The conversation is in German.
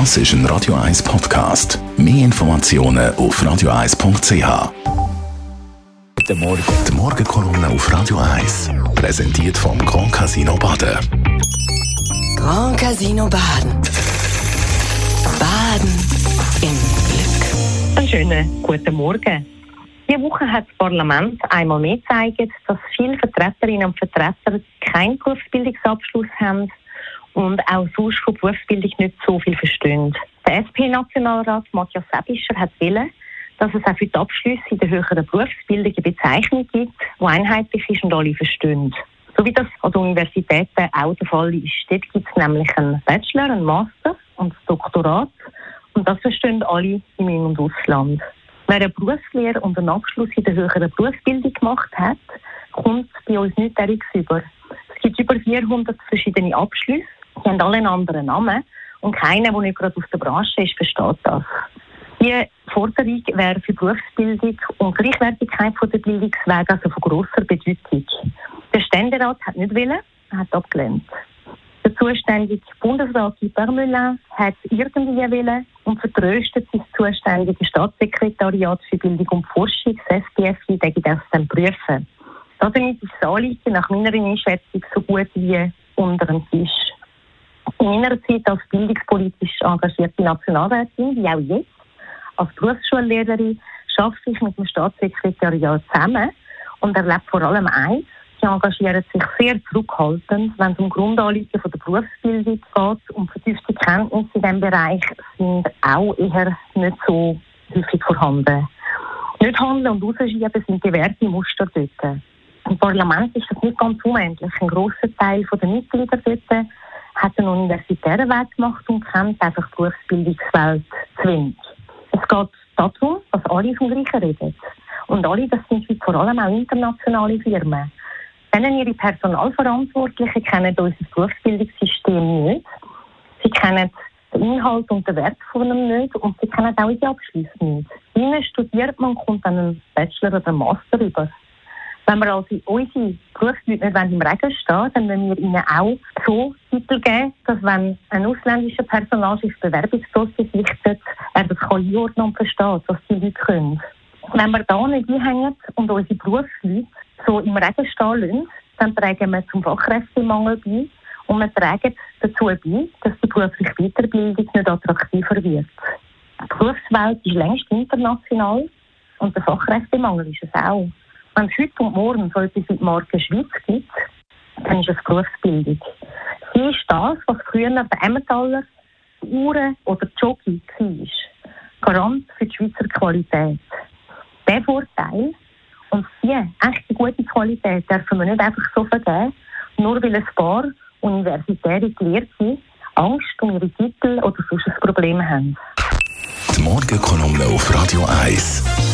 Das ist ein Radio 1 Podcast. Mehr Informationen auf radio1.ch. Guten Morgen. Die Morgenkolumne auf Radio 1 präsentiert vom Grand Casino Baden. Grand Casino Baden. Baden im Glück. Einen schönen guten Morgen. Diese Woche hat das Parlament einmal mehr gezeigt, dass viele Vertreterinnen und Vertreter keinen Berufsbildungsabschluss haben und auch sonst von Berufsbildung nicht so viel verstehen. Der SP-Nationalrat Matthias Sebischer hat willen, dass es auch für die Abschlüsse in der höheren Berufsbildung eine Bezeichnung gibt, die einheitlich ist und alle verstehen. So wie das an den Universitäten auch der Fall ist. Dort gibt es nämlich einen Bachelor, einen Master und ein Doktorat. Und das verstehen alle im In- und Ausland. Wer eine Berufslehre und einen Abschluss in der höheren Berufsbildung gemacht hat, kommt bei uns nicht über. Es gibt über 400 verschiedene Abschlüsse. Die haben alle einen anderen Namen. Und keiner, der nicht gerade aus der Branche ist, versteht das. Die Forderung wäre für Berufsbildung und Gleichwertigkeit der Bildungswege also von grosser Bedeutung. Der Ständerat hat nicht willen, hat abgelehnt. Der zuständige Bundesrat Parmelin hat irgendwie willen und vertröstet sein zuständige Staatssekretariat für Bildung und Forschung, das SBFI, das dann prüfen. Damit ist das Anliegen nach meiner Einschätzung so gut wie unter dem Tisch. In meiner Zeit als bildungspolitisch engagierte Nationalrätin, wie auch jetzt, als Berufsschullehrerin, arbeite ich mit dem Staatssekretariat zusammen und erlebe vor allem eins, Sie engagieren sich sehr zurückhaltend, wenn es um Grundanliegen von der Berufsbildung geht und vertiefte Kenntnisse in diesem Bereich sind auch eher nicht so häufig vorhanden. Nicht handeln und rausschieben sind diverse Muster dort. Im Parlament ist das nicht ganz unendlich. Ein grosser Teil der Mitglieder dort hat einen universitären Weg gemacht und kennt einfach die Berufsbildungswelt zu wenig. Es geht darum, dass alle vom Gleichen reden. Und alle, das sind vor allem auch internationale Firmen. Denn ihre Personalverantwortlichen kennen unser Berufsbildungssystem nicht. Sie kennen den Inhalt und den Wert von einem nicht und sie kennen auch unsere Abschlüsse nicht. Ihnen studiert man kommt dann einen Bachelor oder einen Master über. Wenn wir also unsere Berufsleute nicht im Regen stehen, dann müssen wir ihnen auch so Titel geben, dass wenn ein ausländischer Personalchef Bewerbungsdossier sichtet, er das kann einordnen und versteht, was die Leute können. Wenn wir da nicht einhängen und unsere Berufsleute so im Regen stehen lassen, dann tragen wir zum Fachkräftemangel bei und wir tragen dazu bei, dass die berufliche Weiterbildung nicht attraktiver wird. Die Berufswelt ist längst international und der Fachkräftemangel ist es auch. Wenn es heute und morgen so etwas wie die Marke Schweiz gibt, dann ist es Berufsbildung. Sie ist das, was früher der Emmentaler Uhren oder Jockey war. Garant für die Schweizer Qualität. Der Vorteil und die echte gute Qualität dürfen wir nicht einfach so vergeben, nur weil ein paar universitäre Gelehrte Angst um ihre Titel oder sonst ein Problem haben. Die Morgenkolumne auf Radio 1.